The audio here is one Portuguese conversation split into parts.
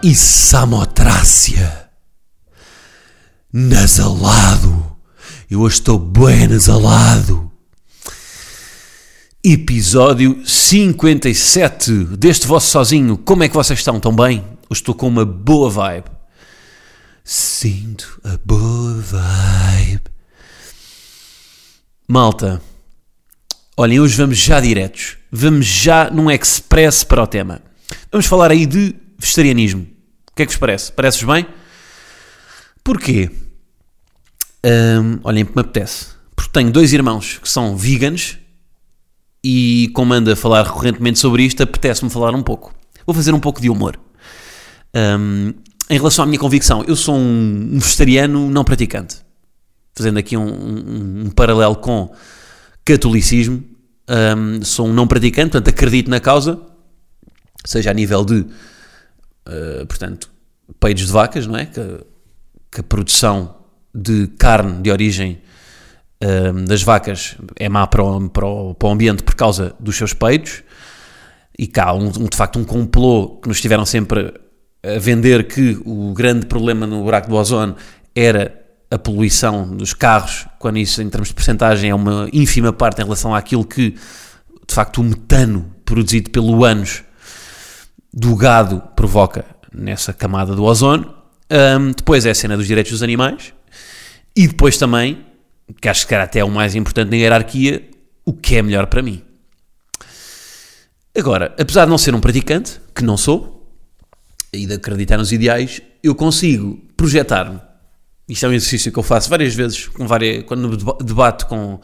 E Samotrácia? Nasalado. Eu hoje estou bem nasalado. Episódio 57 deste vosso sozinho. Como é que vocês estão? Tão bem? Hoje estou com uma boa vibe. Sinto a boa vibe. Malta, olhem, hoje vamos já diretos. Vamos já num express para o tema. Vamos falar aí de vegetarianismo. O que é que vos parece? Parece-vos bem? Porquê? Hum, olhem, me apetece. Porque tenho dois irmãos que são veganos e, como ando a falar recorrentemente sobre isto, apetece-me falar um pouco. Vou fazer um pouco de humor. Hum, em relação à minha convicção, eu sou um, um vegetariano não praticante. Fazendo aqui um, um, um paralelo com catolicismo, hum, sou um não praticante, portanto acredito na causa, seja a nível de, uh, portanto, peidos de vacas, não é? Que, que a produção de carne de origem uh, das vacas é má para o, para, o, para o, ambiente por causa dos seus peidos, e cá, um, um, de facto, um complô que nos tiveram sempre a vender que o grande problema no buraco do ozono era a poluição dos carros, quando isso, em termos de porcentagem, é uma ínfima parte em relação àquilo que, de facto, o metano produzido pelo ânus do gado provoca nessa camada do ozono. Um, depois é a cena dos direitos dos animais. E depois também, que acho que era até o mais importante na hierarquia, o que é melhor para mim. Agora, apesar de não ser um praticante, que não sou, e de acreditar nos ideais, eu consigo projetar-me. Isto é um exercício que eu faço várias vezes, com várias, quando debato com,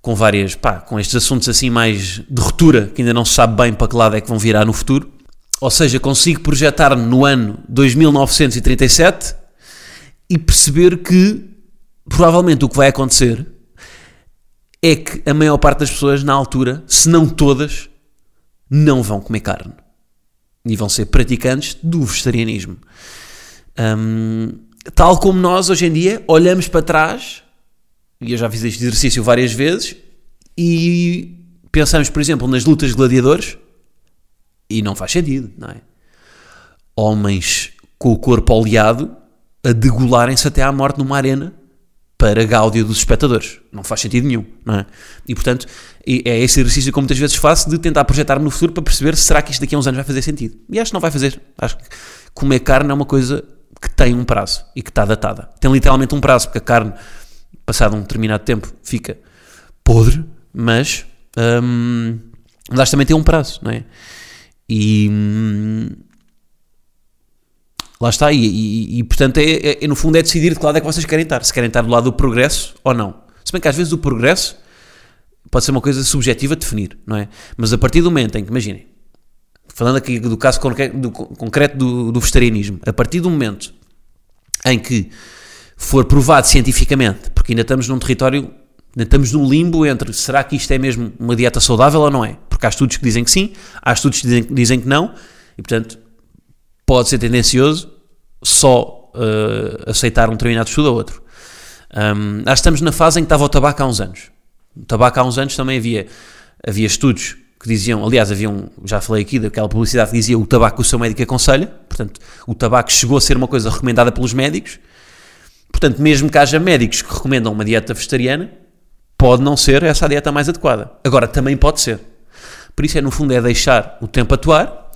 com várias, pá, com estes assuntos assim mais de ruptura, que ainda não se sabe bem para que lado é que vão virar no futuro. Ou seja, consigo projetar-me no ano 2937 e perceber que provavelmente o que vai acontecer é que a maior parte das pessoas na altura, se não todas, não vão comer carne. E vão ser praticantes do vegetarianismo. Um, tal como nós, hoje em dia, olhamos para trás, e eu já fiz este exercício várias vezes, e pensamos, por exemplo, nas lutas de gladiadores, e não faz sentido, não é? Homens com o corpo oleado a degolarem-se até à morte numa arena para gáudio dos espectadores. Não faz sentido nenhum, não é? E portanto, é esse exercício que eu muitas vezes faço de tentar projetar-me no futuro para perceber se será que isto daqui a uns anos vai fazer sentido. E acho que não vai fazer. Acho que comer carne é uma coisa que tem um prazo e que está datada. Tem literalmente um prazo, porque a carne, passado um determinado tempo, fica podre, mas, hum, mas também tem um prazo, não é? E hum, lá está, e, e, e portanto, é, é, é, no fundo, é decidir de que lado é que vocês querem estar. Se querem estar do lado do progresso ou não. Se bem que às vezes o progresso pode ser uma coisa subjetiva de definir, não é? Mas a partir do momento em que, imaginem, falando aqui do caso concreto do, do, vegetarianismo, a partir do momento em que for provado cientificamente, porque ainda estamos num território, estamos num limbo entre será que isto é mesmo uma dieta saudável ou não é? Porque há estudos que dizem que sim, há estudos que dizem, dizem que não, e portanto pode ser tendencioso só uh, aceitar um determinado estudo ou outro. Um, acho que estamos na fase em que estava o tabaco há uns anos. O tabaco há uns anos também havia, havia estudos que diziam, aliás, havia um, já falei aqui daquela publicidade que dizia o tabaco o seu médico aconselha, portanto, o tabaco chegou a ser uma coisa recomendada pelos médicos, portanto, mesmo que haja médicos que recomendam uma dieta vegetariana, pode não ser essa a dieta mais adequada. Agora, também pode ser. Por isso é, no fundo, é deixar o tempo atuar,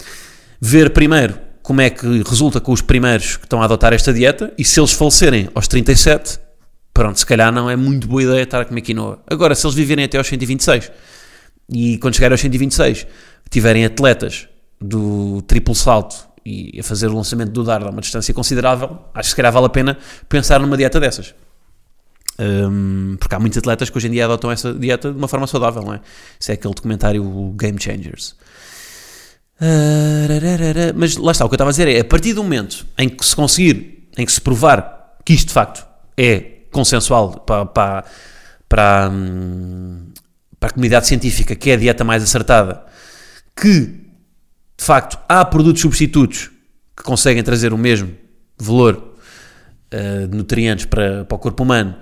ver primeiro como é que resulta com os primeiros que estão a adotar esta dieta e se eles falecerem aos 37, pronto, se calhar não é muito boa ideia estar a comer quinoa. Agora, se eles viverem até aos 126 e quando chegarem aos 126 tiverem atletas do triplo salto e a fazer o lançamento do dardo a uma distância considerável, acho que se calhar vale a pena pensar numa dieta dessas. Um, porque há muitos atletas que hoje em dia adotam essa dieta de uma forma saudável, não é? Isso é aquele documentário Game Changers. Mas lá está, o que eu estava a dizer é, a partir do momento em que se conseguir em que se provar que isto de facto é consensual para, para, para, hum, para a comunidade científica, que é a dieta mais acertada, que de facto há produtos substitutos que conseguem trazer o mesmo valor uh, nutrientes para, para o corpo humano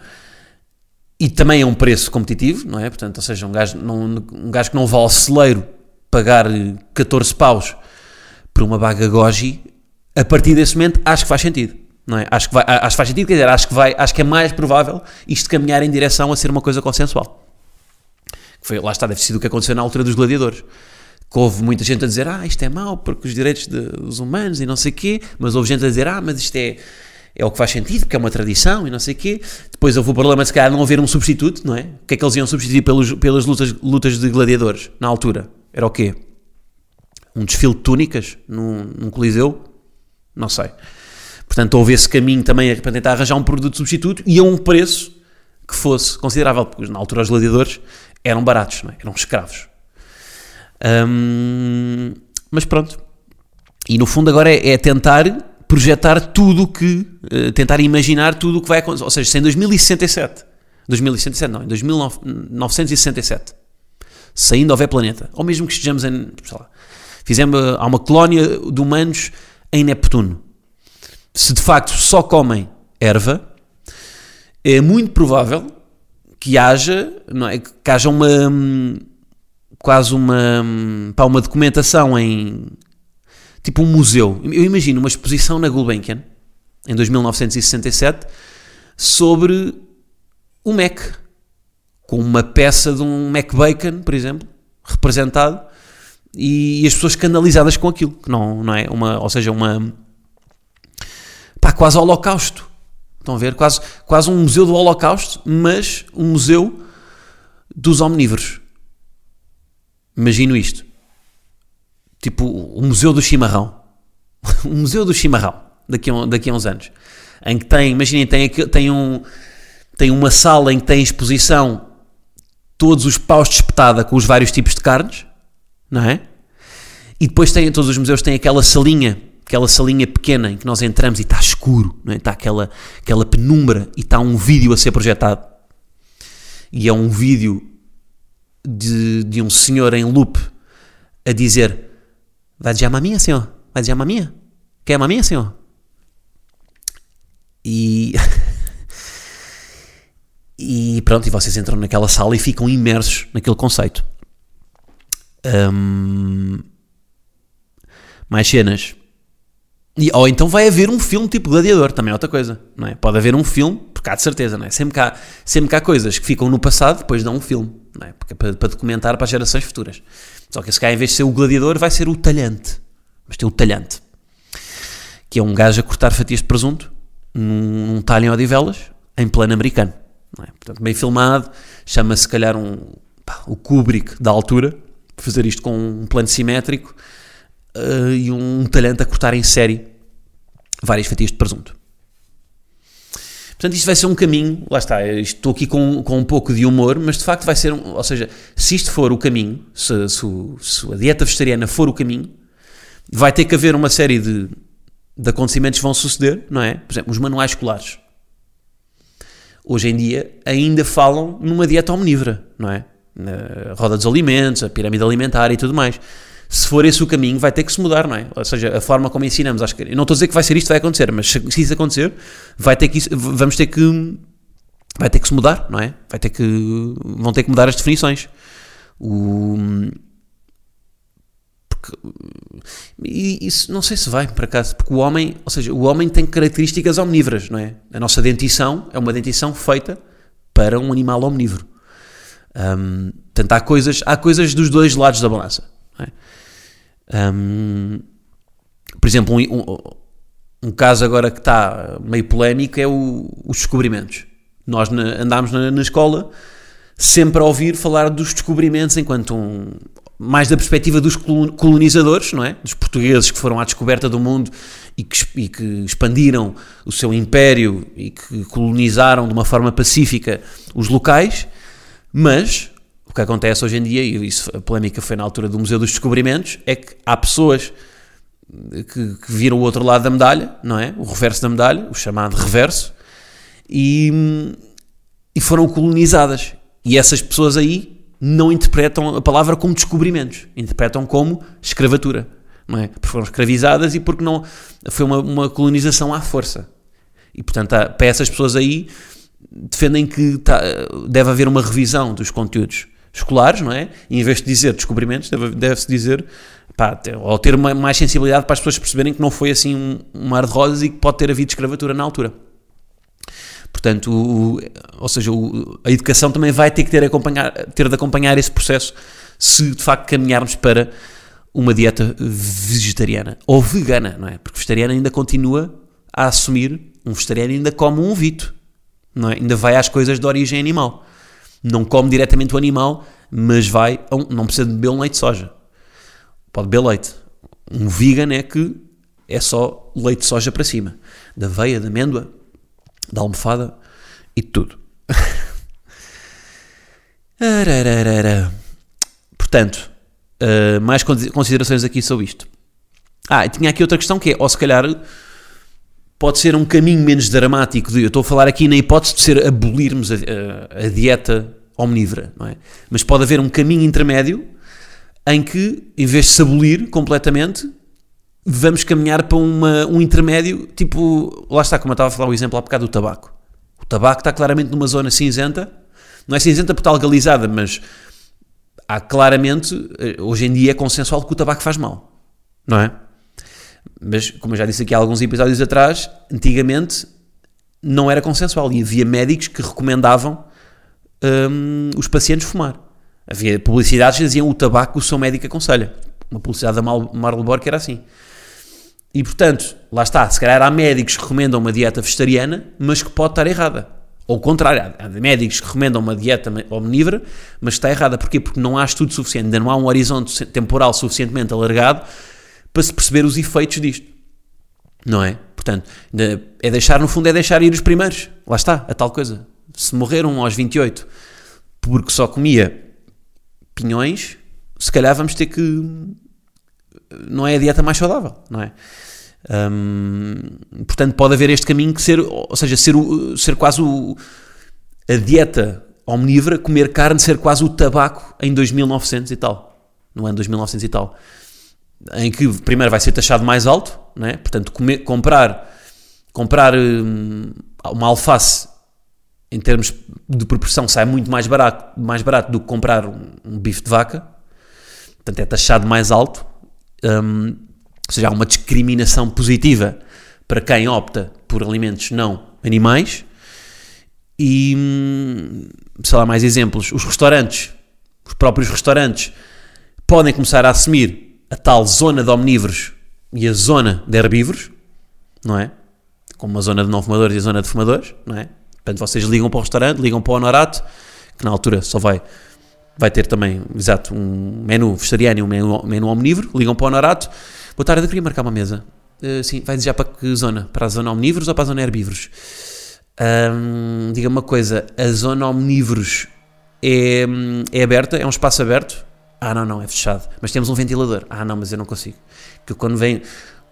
e também é um preço competitivo, não é? Portanto, ou seja, um gajo, não, um gajo que não ao celeiro pagar 14 paus por uma baga goji, a partir desse momento acho que faz sentido. Não é? acho, que vai, acho que faz sentido, quer dizer, acho que, vai, acho que é mais provável isto caminhar em direção a ser uma coisa consensual. Foi, lá está, deve ser o que aconteceu na altura dos gladiadores. Que houve muita gente a dizer, ah, isto é mau porque os direitos de, dos humanos e não sei o quê, mas houve gente a dizer, ah, mas isto é, é o que faz sentido, porque é uma tradição e não sei o quê. Depois houve o problema de se calhar não haver um substituto, não é? O que é que eles iam substituir pelos, pelas lutas, lutas de gladiadores na altura? Era o quê? Um desfile de túnicas num, num coliseu? Não sei. Portanto, houve esse caminho também para tentar arranjar um produto substituto e a um preço que fosse considerável, porque na altura os gladiadores eram baratos, é? eram escravos. Hum, mas pronto. E no fundo agora é, é tentar projetar tudo que, uh, tentar imaginar tudo o que vai acontecer. Ou seja, se em 2067, 2067 não, em 2967, se ainda houver planeta, ou mesmo que estejamos em, sei lá, fizemos, há uma colónia de humanos em Neptuno, se de facto só comem erva, é muito provável que haja, não é, que haja uma, quase uma, para uma documentação em, tipo um museu. Eu imagino uma exposição na Gulbenkian, em 2967, sobre o Mac, com uma peça de um Mac Bacon, por exemplo, representado, e, as pessoas escandalizadas com aquilo, que não, não é uma, ou seja, uma pá, quase holocausto. Estão a ver? Quase, quase um museu do holocausto, mas um museu dos omnívoros. Imagino isto. Tipo o Museu do Chimarrão. o Museu do Chimarrão, daqui a, daqui a uns anos. Em que tem, imaginem, tem, tem, um, tem uma sala em que tem exposição todos os paus de espetada com os vários tipos de carnes, não é? E depois tem, todos os museus têm aquela salinha, aquela salinha pequena em que nós entramos e está escuro, não é? está aquela, aquela penumbra e está um vídeo a ser projetado. E é um vídeo de, de um senhor em loop a dizer Vai dizer a maminha, senhor? Vai dizer a maminha? Quer a maminha, senhor? E. e pronto, e vocês entram naquela sala e ficam imersos naquele conceito. Um, mais cenas. E, ou então vai haver um filme tipo Gladiador, também é outra coisa, não é? Pode haver um filme, porque há de certeza, não é? Sempre que há, sempre que há coisas que ficam no passado, depois dão um filme, não é? Porque é para, para documentar para as gerações futuras. Só que esse cá, em vez de ser o gladiador, vai ser o talhante. Mas tem o talhante. Que é um gajo a cortar fatias de presunto num, num talho em odivelas, em plano americano. É? Portanto, bem filmado, chama-se, se calhar, um, pá, o Kubrick da altura, fazer isto com um plano simétrico uh, e um talhante a cortar em série várias fatias de presunto. Portanto, isto vai ser um caminho, lá está, estou aqui com, com um pouco de humor, mas de facto vai ser, um, ou seja, se isto for o caminho, se, se, se, a dieta vegetariana for o caminho, vai ter que haver uma série de, de acontecimentos que vão suceder, não é? Por exemplo, os manuais escolares. Hoje em dia ainda falam numa dieta omnívora, não é? Na roda dos alimentos, a pirâmide alimentar e tudo mais se for esse o caminho, vai ter que se mudar, não é? Ou seja, a forma como ensinamos. Acho que, não estou a dizer que vai ser isto, vai acontecer, mas se, isso acontecer, vai ter que, vamos ter que, vai ter que se mudar, não é? Vai ter que, vão ter que mudar as definições. O, porque, e isso não sei se vai, por acaso, porque o homem, ou seja, o homem tem características omnívoras, não é? A nossa dentição é uma dentição feita para um animal omnívoro. Um, portanto, há coisas, há coisas dos dois lados da balança. É? Um, por exemplo, um, um, um, caso agora que está meio polémico é o, os descobrimentos. Nós na, andámos na, na, escola sempre a ouvir falar dos descobrimentos enquanto um, mais da perspectiva dos colonizadores, não é? Dos portugueses que foram à descoberta do mundo e que, e que expandiram o seu império e que colonizaram de uma forma pacífica os locais, mas o que acontece hoje em dia, e isso, a polémica foi na altura do Museu dos Descobrimentos, é que há pessoas que, que viram o outro lado da medalha, não é? O reverso da medalha, o chamado reverso, e, e foram colonizadas. E essas pessoas aí não interpretam a palavra como descobrimentos, interpretam como escravatura, não é? Porque foram escravizadas e porque não foi uma, uma colonização à força. E portanto, há, para essas pessoas aí defendem que tá, deve haver uma revisão dos conteúdos escolares, não é? E em vez de dizer descobrimentos, deve-se deve dizer pá, ou ter uma, mais sensibilidade para as pessoas perceberem que não foi assim um, um mar de rosas e que pode ter havido escravatura na altura. Portanto, o, ou seja, o, a educação também vai ter que ter, acompanhar, ter de acompanhar esse processo se de facto caminharmos para uma dieta vegetariana ou vegana, não é? Porque vegetariana ainda continua a assumir, um vegetariano ainda come um vito, não é? Ainda vai às coisas de origem animal. Não come diretamente o animal, mas vai, não precisa de beber um leite de soja. Pode beber leite. Um vegan é que é só leite de soja para cima. Da aveia, da amêndoa, da almofada e tudo. Portanto, uh, mais considerações aqui sobre isto. Ah, tinha aqui outra questão que é, ou se calhar pode ser um caminho menos dramático de, eu estou a falar aqui na hipótese de ser abolirmos a, a, a dieta omnívora, não é? Mas pode haver um caminho intermédio em que, em vez de se abolir completamente, vamos caminhar para uma, um intermédio, tipo, lá está, como eu estava a falar o exemplo há bocado do tabaco. O tabaco está claramente numa zona cinzenta, não é cinzenta porque está legalizada, mas há claramente, eh, hoje em dia é consensual que o tabaco faz mal, não é? Mas, como eu já disse aqui há alguns episódios atrás, antigamente não era consensual e havia médicos que recomendavam hum, os pacientes fumar. Havia publicidades que diziam o tabaco o seu médico aconselha. Uma publicidade da Marlboro que era assim. E portanto, lá está, se calhar há médicos que recomendam uma dieta vegetariana, mas que pode estar errada. Ou o contrário, há médicos que recomendam uma dieta omnívora, mas está errada. Porquê? Porque não há estudo suficiente, ainda não há um horizonte temporal suficientemente alargado para se perceber os efeitos disto. Não é? Portanto, é deixar, no fundo, é deixar ir os primeiros. Lá está, a tal coisa. Se morreram aos 28 porque só comia pinhões, se calhar vamos ter que. Não é a dieta mais saudável, não é? portanto, pode haver este caminho que ser, ou seja, ser, o, ser quase o, a dieta omnívora, comer carne, ser quase o tabaco em 2900 e tal, no ano 2900 e tal em que primeiro vai ser taxado mais alto, né? portanto, comer, comprar, comprar hum, uma alface em termos de proporção sai muito mais barato, mais barato do que comprar um, um bife de vaca, portanto, é taxado mais alto, um, ou seja, há uma discriminação positiva para quem opta por alimentos não animais. E, hum, sei lá, mais exemplos. Os restaurantes, os próprios restaurantes, podem começar a assumir a tal zona de omnívoros e a zona de herbívoros, não é? Como a zona de não fumadores e a zona de fumadores, não é? Portanto, vocês ligam para o restaurante, ligam para o honorato, que na altura só vai, vai ter também, exato, um menu vegetariano e um menu, menu omnívoro, ligam para o honorato, boa tarde, eu queria marcar uma mesa. Uh, sim, vai desejar para que zona? Para a zona omnívoros ou para a zona herbívoros? Um, Diga-me uma coisa, a zona omnívoros é, é aberta, é um espaço aberto, ah, não, não, é fechado. Mas temos um ventilador. Ah, não, mas eu não consigo. Que quando vem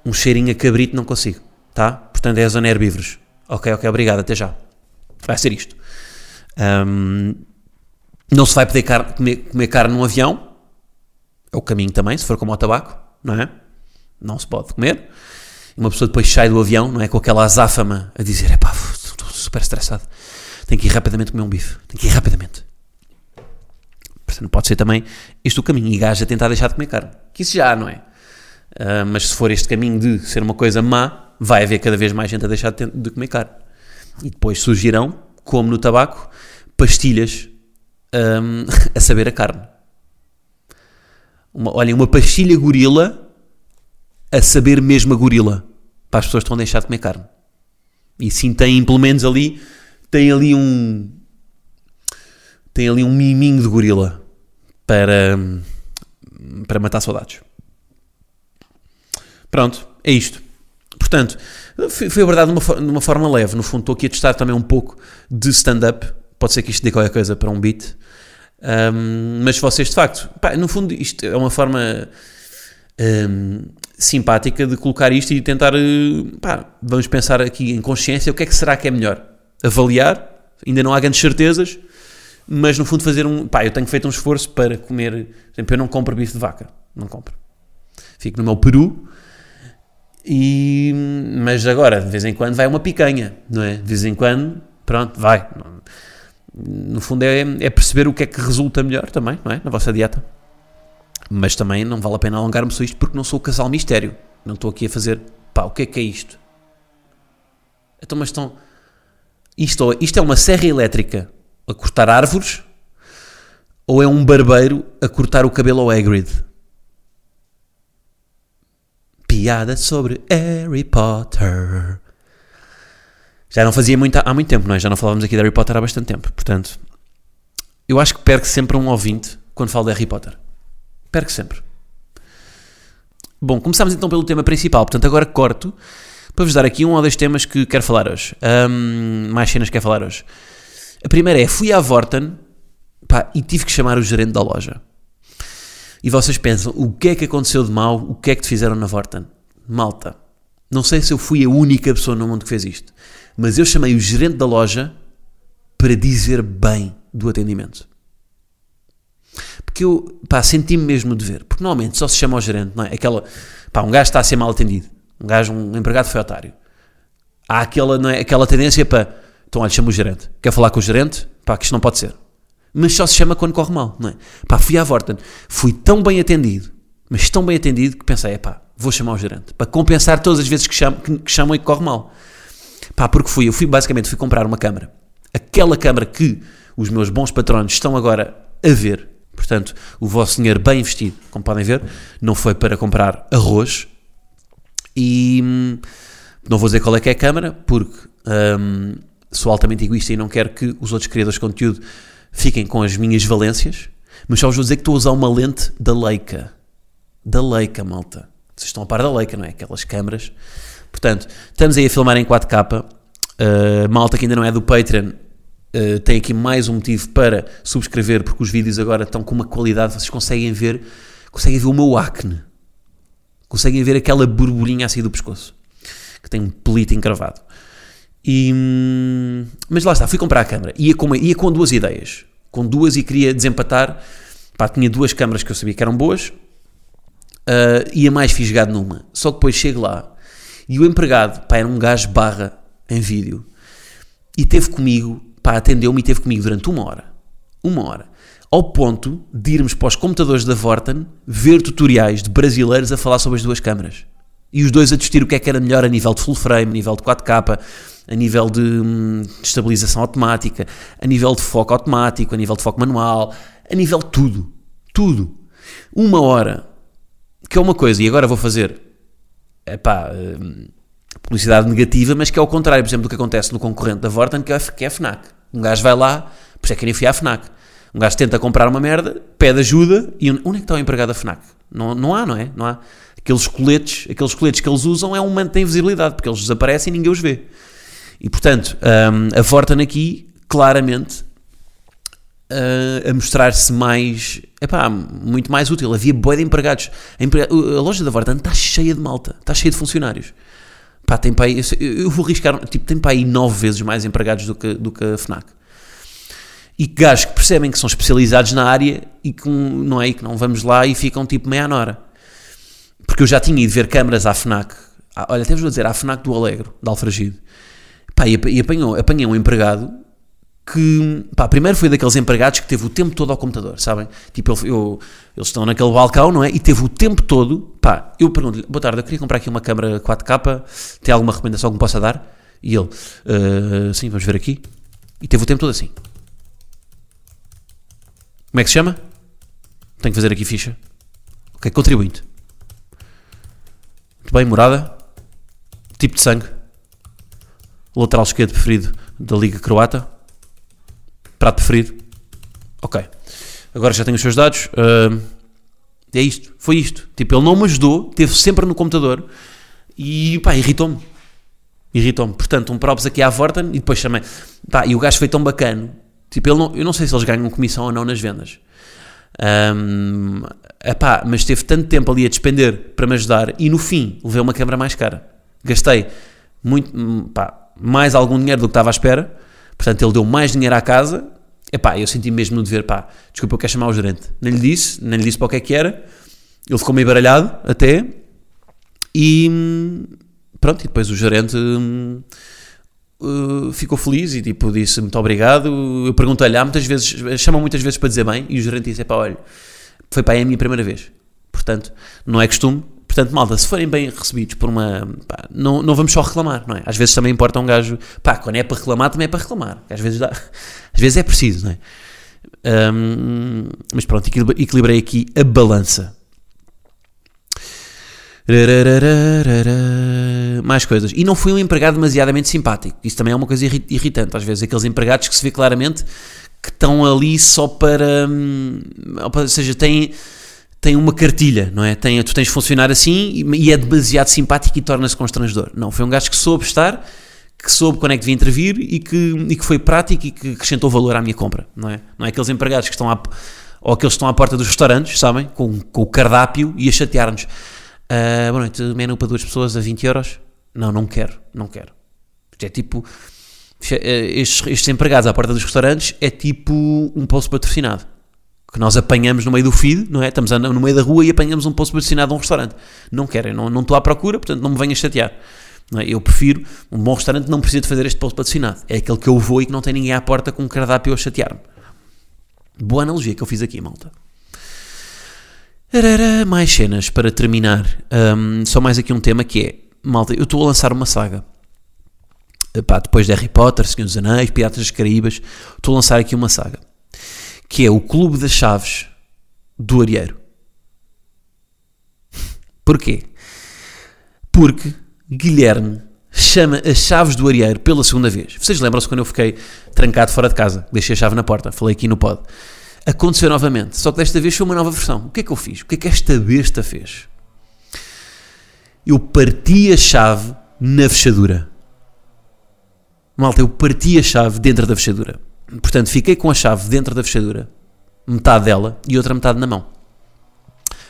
um cheirinho a cabrito, não consigo. Tá? Portanto, é a zona herbívoros. Ok, ok, obrigado, até já. Vai ser isto. Um, não se vai poder car comer, comer carne num avião. É o caminho também, se for como ao tabaco, não é? Não se pode comer. Uma pessoa depois sai do avião, não é? Com aquela azáfama a dizer: é pá, estou super estressado. Tenho que ir rapidamente comer um bife. Tenho que ir rapidamente. Portanto, pode ser também este o caminho. E gajos a tentar deixar de comer carne. Que isso já, não é? Uh, mas se for este caminho de ser uma coisa má, vai haver cada vez mais gente a deixar de, de comer carne. E depois surgirão, como no tabaco, pastilhas um, a saber a carne. Uma, olhem, uma pastilha gorila a saber mesmo a gorila. Para as pessoas que estão a deixar de comer carne. E sim tem, pelo menos ali, tem ali um, tem ali um miminho de gorila para, para matar saudades. Pronto, é isto. Portanto, foi abordado de uma, de uma forma leve. No fundo, estou aqui a testar também um pouco de stand-up. Pode ser que isto dê qualquer coisa para um beat. Um, mas vocês, de facto, pá, no fundo, isto é uma forma um, simpática de colocar isto e tentar, eh, pá, vamos pensar aqui em consciência, o que é que será que é melhor? Avaliar, ainda não há grandes certezas, mas no fundo fazer um, pá, eu tenho feito um esforço para comer, por exemplo, eu não compro bife de vaca, não compro. Fico no meu peru, e, mas agora, de vez em quando vai uma picanha, não é? De vez em quando, pronto, vai. No fundo é, é perceber o que é que resulta melhor também, não é? Na vossa dieta. Mas também não vale a pena alongar-me sobre isto porque não sou o casal mistério. Não estou aqui a fazer, pá, o que é que é isto? Então, mas estão. Isto, isto é uma serra elétrica a cortar árvores ou é um barbeiro a cortar o cabelo ao Hagrid? Piada sobre Harry Potter. Já não fazia muito, há muito tempo, não é? Já não falávamos aqui de Harry Potter há bastante tempo. Portanto, eu acho que perco sempre um ouvinte quando falo de Harry Potter. Perco sempre. Bom, começamos então pelo tema principal. Portanto, agora corto para vos dar aqui um ou dois temas que quero falar hoje. Um, mais cenas que quero falar hoje. A primeira é: fui à Vorten pá, e tive que chamar o gerente da loja. E vocês pensam: o que é que aconteceu de mal? O que é que te fizeram na Vorten? Malta, não sei se eu fui a única pessoa no mundo que fez isto, mas eu chamei o gerente da loja para dizer bem do atendimento. Porque eu, senti-me mesmo de ver. Porque normalmente só se chama o gerente, não é? Aquela, pá, um gajo está a ser mal atendido. Um gajo, um empregado foi otário. Há aquela, não é? aquela tendência para, então olha, chama o gerente. Quer falar com o gerente? Pá, que isto não pode ser. Mas só se chama quando corre mal, não é? Pá, fui à Vorten. Fui tão bem atendido, mas tão bem atendido que pensei, é pá, vou chamar o gerente. Para compensar todas as vezes que, chamo, que, que chamam e que corre mal. Pá, porque fui, eu fui basicamente, fui comprar uma câmara. Aquela câmara que os meus bons patronos estão agora a ver. Portanto, o vosso dinheiro bem investido, como podem ver, não foi para comprar arroz. E hum, não vou dizer qual é que é a câmara, porque hum, sou altamente egoísta e não quero que os outros criadores de conteúdo fiquem com as minhas valências. Mas só vos vou dizer que estou a usar uma lente da Leica. Da Leica, malta. Vocês estão a par da Leica, não é? Aquelas câmaras. Portanto, estamos aí a filmar em 4K. Uh, malta que ainda não é do Patreon, uh, tem aqui mais um motivo para subscrever, porque os vídeos agora estão com uma qualidade, vocês conseguem ver, conseguem ver o meu acne. Conseguem ver aquela borbulhinha assim do pescoço, que tem um pelito encravado. E, hum, mas lá está, fui comprar a câmera. Ia com, ia com duas ideias. Com duas e queria desempatar. Pá, tinha duas câmaras que eu sabia que eram boas. Uh, ia mais fisgado numa. Só que depois chego lá e o empregado, pá, era um gajo barra em vídeo. E teve comigo, pá, atendeu-me e teve comigo durante uma hora. Uma hora. Ao ponto de irmos para os computadores da Vorten ver tutoriais de brasileiros a falar sobre as duas câmaras. E os dois a discutir o que é que era melhor a nível de full frame, a nível de 4K, a nível de, hum, de estabilização automática, a nível de foco automático, a nível de foco manual, a nível de tudo. Tudo. Uma hora. Que é uma coisa, e agora vou fazer epá, hum, publicidade negativa, mas que é o contrário, por exemplo, do que acontece no concorrente da Vorten, que é, que é a FNAC. Um gajo vai lá, por isso é que nem fui à FNAC. Um gajo tenta comprar uma merda, pede ajuda, e onde é que está o empregado da FNAC? Não, não há, não é? Não há. Aqueles coletes, aqueles coletes que eles usam é um manto de invisibilidade, porque eles desaparecem e ninguém os vê. E portanto, um, a Vorten aqui, claramente, uh, a mostrar-se mais, epá, muito mais útil. Havia boia de empregados. A, a loja da Vorten está cheia de malta, está cheia de funcionários. Pá, tem para aí, eu vou arriscar, tipo, tem para aí nove vezes mais empregados do que, do que a FNAC. E gajos que percebem que são especializados na área e que não é que não vamos lá e ficam tipo meia hora. Porque eu já tinha ido ver câmaras à FNAC, olha, até vos vou dizer, à FNAC do Alegro, de Alfragide. Pá, e apanhou, apanhei um empregado que, pá, primeiro foi daqueles empregados que teve o tempo todo ao computador, sabem? Tipo, eu, eu, eles estão naquele balcão, não é? E teve o tempo todo, pá, eu pergunto-lhe, boa tarde, eu queria comprar aqui uma câmera 4K, tem alguma recomendação que me possa dar? E ele, uh, sim, vamos ver aqui. E teve o tempo todo assim. Como é que se chama? Tenho que fazer aqui ficha. Ok, contribuinte. Bem, morada. Tipo de sangue. Lateral esquerdo preferido da Liga Croata prato preferido. Ok. Agora já tenho os seus dados. Uh, é isto. Foi isto. Tipo, ele não me ajudou, esteve sempre no computador e pá, irritou-me. Irritou-me. Portanto, um props aqui à Vorten e depois chamei. Pá, e o gajo foi tão bacana. Tipo, ele não, eu não sei se eles ganham comissão ou não nas vendas. Um, epá, mas teve tanto tempo ali a despender para me ajudar e no fim levei uma câmara mais cara. Gastei muito, pá, mais algum dinheiro do que estava à espera, portanto ele deu mais dinheiro à casa. Epá, eu senti mesmo no dever, pá, desculpa, eu quero chamar o gerente. Nem lhe disse, nem lhe disse para o que é que era. Ele ficou meio baralhado até. E hum, pronto, e depois o gerente hum, uh, ficou feliz e tipo disse muito obrigado. Eu perguntei-lhe, há muitas vezes, chamam muitas vezes para dizer bem, e o gerente disse: pá, olha, foi para aí a minha primeira vez. Portanto, não é costume. Portanto, malta, se forem bem recebidos por uma. Pá, não, não vamos só reclamar, não é? Às vezes também importa um gajo. Pá, quando é para reclamar, também é para reclamar. Às vezes, dá, às vezes é preciso, não é? Um, mas pronto, equilibrei aqui a balança. Mais coisas. E não fui um empregado demasiadamente simpático. Isso também é uma coisa irritante. Às vezes, aqueles empregados que se vê claramente que estão ali só para. Hum, ou seja, têm, têm uma cartilha, não é? Tem, tu tens de funcionar assim e é demasiado simpático e torna-se constrangedor. Não, foi um gajo que soube estar, que soube quando é que devia intervir e que, e que foi prático e que acrescentou valor à minha compra, não é? Não é aqueles empregados que estão à, ou aqueles que estão à porta dos restaurantes, sabem? Com, com o cardápio e a chatear-nos. Uh, boa noite, menu para duas pessoas a 20 euros? Não, não quero, não quero. É tipo, eh, estes, estes empregados à porta dos restaurantes é tipo um posto patrocinado. Que nós apanhamos no meio do feed, não é? Estamos no meio da rua e apanhamos um posto patrocinado a um restaurante. Não querem, não, não estou à procura, portanto não me venhas chatear. É? Eu prefiro, um bom restaurante não precisa de fazer este posto patrocinado. É aquele que eu vou e que não tem ninguém à porta com um cardápio a chatear-me. Boa analogia que eu fiz aqui, malta. Arara, mais cenas para terminar. Um, só mais aqui um tema que é, malta, eu estou a lançar uma saga. Epá, depois de Harry Potter, Senhor dos Anéis, Piratas das Caraíbas, estou a lançar aqui uma saga. Que é o Clube das Chaves do Arieiro. Porquê? Porque Guilherme chama as chaves do Arieiro pela segunda vez. Vocês lembram-se quando eu fiquei trancado fora de casa? Deixei a chave na porta, falei aqui no pod. Aconteceu novamente, só que desta vez foi uma nova versão. O que é que eu fiz? O que é que esta besta fez? Eu parti a chave na fechadura. Malta, eu parti a chave dentro da fechadura. Portanto, fiquei com a chave dentro da fechadura, metade dela e outra metade na mão.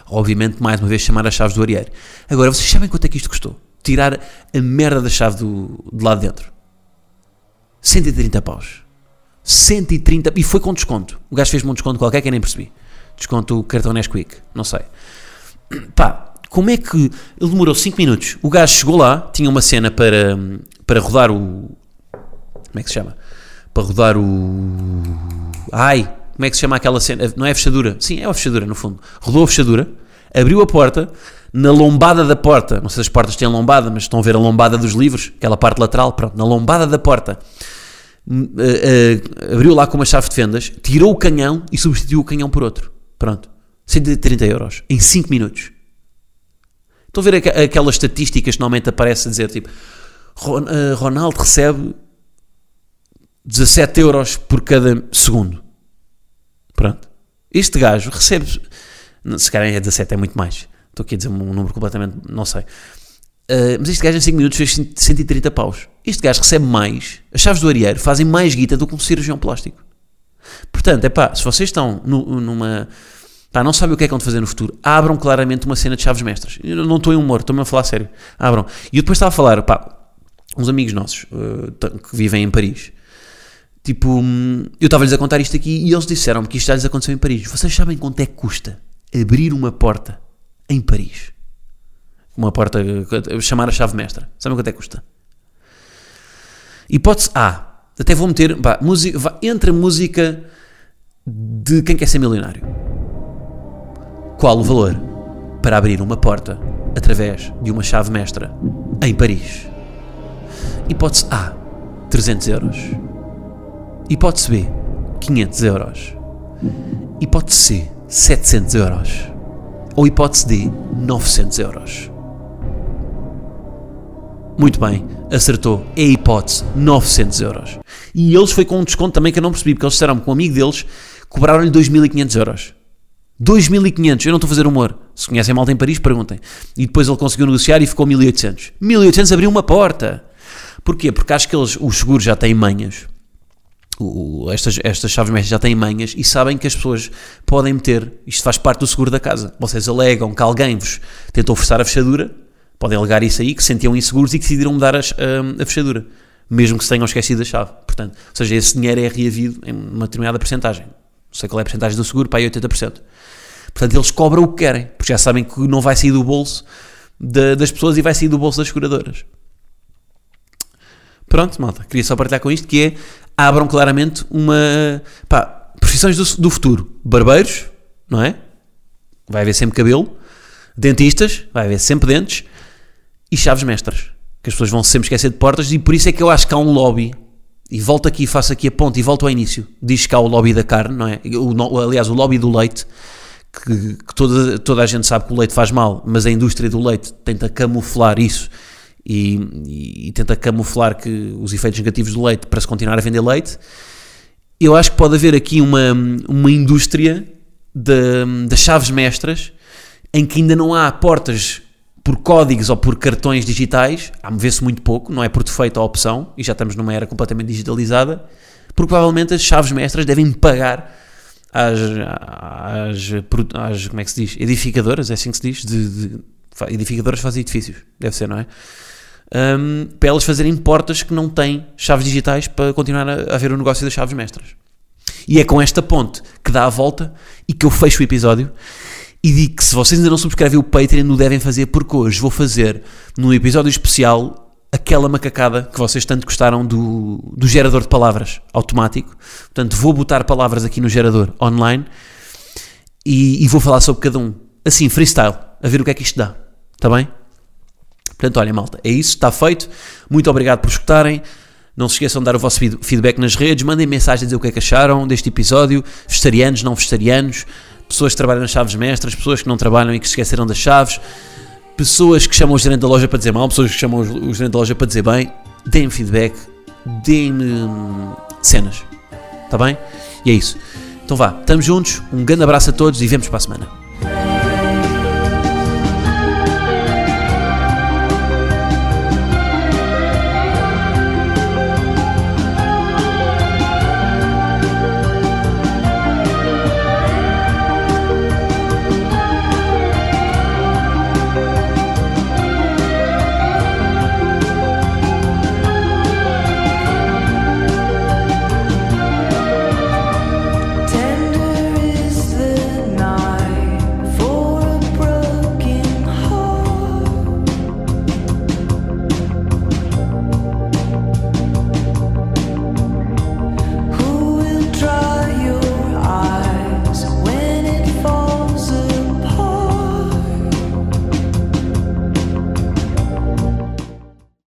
Obviamente, mais uma vez, chamar as chaves do arieiro. Agora, vocês sabem quanto é que isto custou? Tirar a merda da chave do, de lá de dentro. 130 paus. 130, e foi com desconto. O gajo fez-me um desconto qualquer que eu nem percebi. Desconto cartão Nesquik, não sei. Pá, como é que ele demorou 5 minutos? O gajo chegou lá, tinha uma cena para, para rodar o. Como é que se chama? Para rodar o. Ai, como é que se chama aquela cena? Não é a fechadura? Sim, é a fechadura, no fundo. Rodou a fechadura, abriu a porta, na lombada da porta, não sei se as portas têm lombada, mas estão a ver a lombada dos livros, aquela parte lateral, pronto, na lombada da porta uh, abriu lá com uma chave de fendas, tirou o canhão e substituiu o canhão por outro. Pronto. 130 euros em 5 minutos. Estão a ver aqu aquelas estatísticas que normalmente aparecem a dizer tipo Ronaldo recebe 17 euros por cada segundo. Pronto. Este gajo recebe. Se calhar é 17, é muito mais. Estou aqui a dizer um número completamente. Não sei. Uh, mas este gajo em 5 minutos fez 130 paus. Este gajo recebe mais, as chaves do arieiro fazem mais guita do que um cirurgião plástico. Portanto, é pá, se vocês estão no, numa. Pá, não sabem o que é que vão fazer no futuro, abram claramente uma cena de chaves mestras. Eu não estou em humor, estou-me a falar sério. Abram. E eu depois estava a falar, pá, uns amigos nossos uh, que vivem em Paris. Tipo, hum, eu estava-lhes a contar isto aqui e eles disseram-me que isto já lhes aconteceu em Paris. Vocês sabem quanto é que custa abrir uma porta em Paris? Uma porta, chamar a chave mestra. Sabem quanto é que custa? Hipótese A. Até vou meter, pá, música, vá, entre a música de quem quer ser milionário. Qual o valor para abrir uma porta através de uma chave mestra em Paris? Hipótese A. 300 euros. Hipótese B. 500 euros. Hipótese C. 700 euros. Ou hipótese D. 900 euros. Muito bem, acertou. É a hipótese, 900 euros. E eles foi com um desconto também que eu não percebi, porque eles disseram que um amigo deles cobraram-lhe 2.500 euros. 2.500, eu não estou a fazer humor. Se conhecem malta em Paris, perguntem. E depois ele conseguiu negociar e ficou 1.800. 1.800 abriu uma porta. Porquê? Porque acho que eles, os seguros já têm manhas. o- estas, estas chaves mestras já têm manhas e sabem que as pessoas podem meter, isto faz parte do seguro da casa. Vocês alegam que alguém vos tentou forçar a fechadura, podem alegar isso aí, que se sentiam inseguros e que decidiram mudar a, a fechadura, mesmo que se tenham esquecido a chave. Portanto, ou seja, esse dinheiro é reavido em uma determinada porcentagem. Não sei qual é a porcentagem do seguro, para aí 80%. Portanto, eles cobram o que querem, porque já sabem que não vai sair do bolso da- das pessoas e vai sair do bolso das seguradoras. Pronto, malta, queria só partilhar com isto, que é, abram claramente uma, pá, profissões do, do futuro. Barbeiros, não é? Vai haver sempre cabelo. Dentistas, vai haver sempre dentes. E chaves mestras, que as pessoas vão sempre esquecer de portas e por isso é que eu acho que há um lobby, e volto aqui, faço aqui a ponte e volto ao início, diz que há o lobby da carne, não é? O, aliás, o lobby do leite, que, que toda, toda a gente sabe que o leite faz mal, mas a indústria do leite tenta camuflar isso e, e- e tenta camuflar que os efeitos negativos do leite para se continuar a vender leite. Eu acho que pode haver aqui uma, uma indústria das chaves mestras em que ainda não há portas por códigos ou por cartões digitais, a mover-se muito pouco, não é por defeito a opção, e já estamos numa era completamente digitalizada, porque provavelmente as chaves mestras devem pagar às, às, às- como é que se diz, edificadoras, é assim que se diz, de, de- edificadoras fazem edifícios, deve ser, não é? Hum, para elas fazerem portas que não têm chaves digitais para continuar a, a ver o negócio das chaves mestras. E é com esta ponte que dá a volta e que eu fecho o episódio e digo que se vocês ainda não subscrevem o Patreon, o devem fazer, porque hoje vou fazer num episódio especial aquela macacada que vocês tanto gostaram do, do gerador de palavras automático. Portanto, vou botar palavras aqui no gerador online e, e vou falar sobre cada um. Assim, freestyle, a ver o que é que isto dá. Está bem? Portanto, olha, malta, é isso, está feito. Muito obrigado por escutarem. Não se esqueçam de dar o vosso feed- feedback nas redes, mandem mensagem a dizer o que é que acharam deste episódio, vegetarianos, não vegetarianos, pessoas que trabalham nas chaves mestras, pessoas que não trabalham e que se esqueceram das chaves, pessoas que chamam o gerente da loja para dizer mal, pessoas que chamam o gerente da loja para dizer bem, deem-me feedback, deem-me hum, cenas, está bem? E é isso. Então vá, estamos juntos, um grande abraço a todos e vemos para a semana.